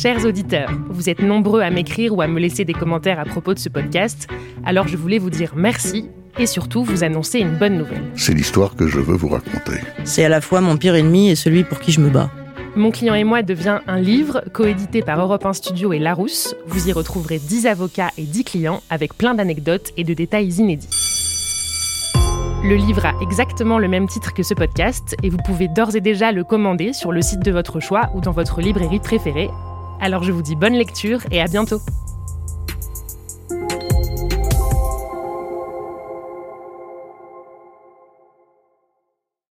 Chers auditeurs, vous êtes nombreux à m'écrire ou à me laisser des commentaires à propos de ce podcast, alors je voulais vous dire merci et surtout vous annoncer une bonne nouvelle. C'est l'histoire que je veux vous raconter. C'est à la fois mon pire ennemi et celui pour qui je me bats. Mon client et moi devient un livre coédité par Europe 1 Studio et Larousse. Vous y retrouverez 10 avocats et 10 clients avec plein d'anecdotes et de détails inédits. Le livre a exactement le même titre que ce podcast et vous pouvez d'ores et déjà le commander sur le site de votre choix ou dans votre librairie préférée. Alors je vous dis bonne lecture et à bientôt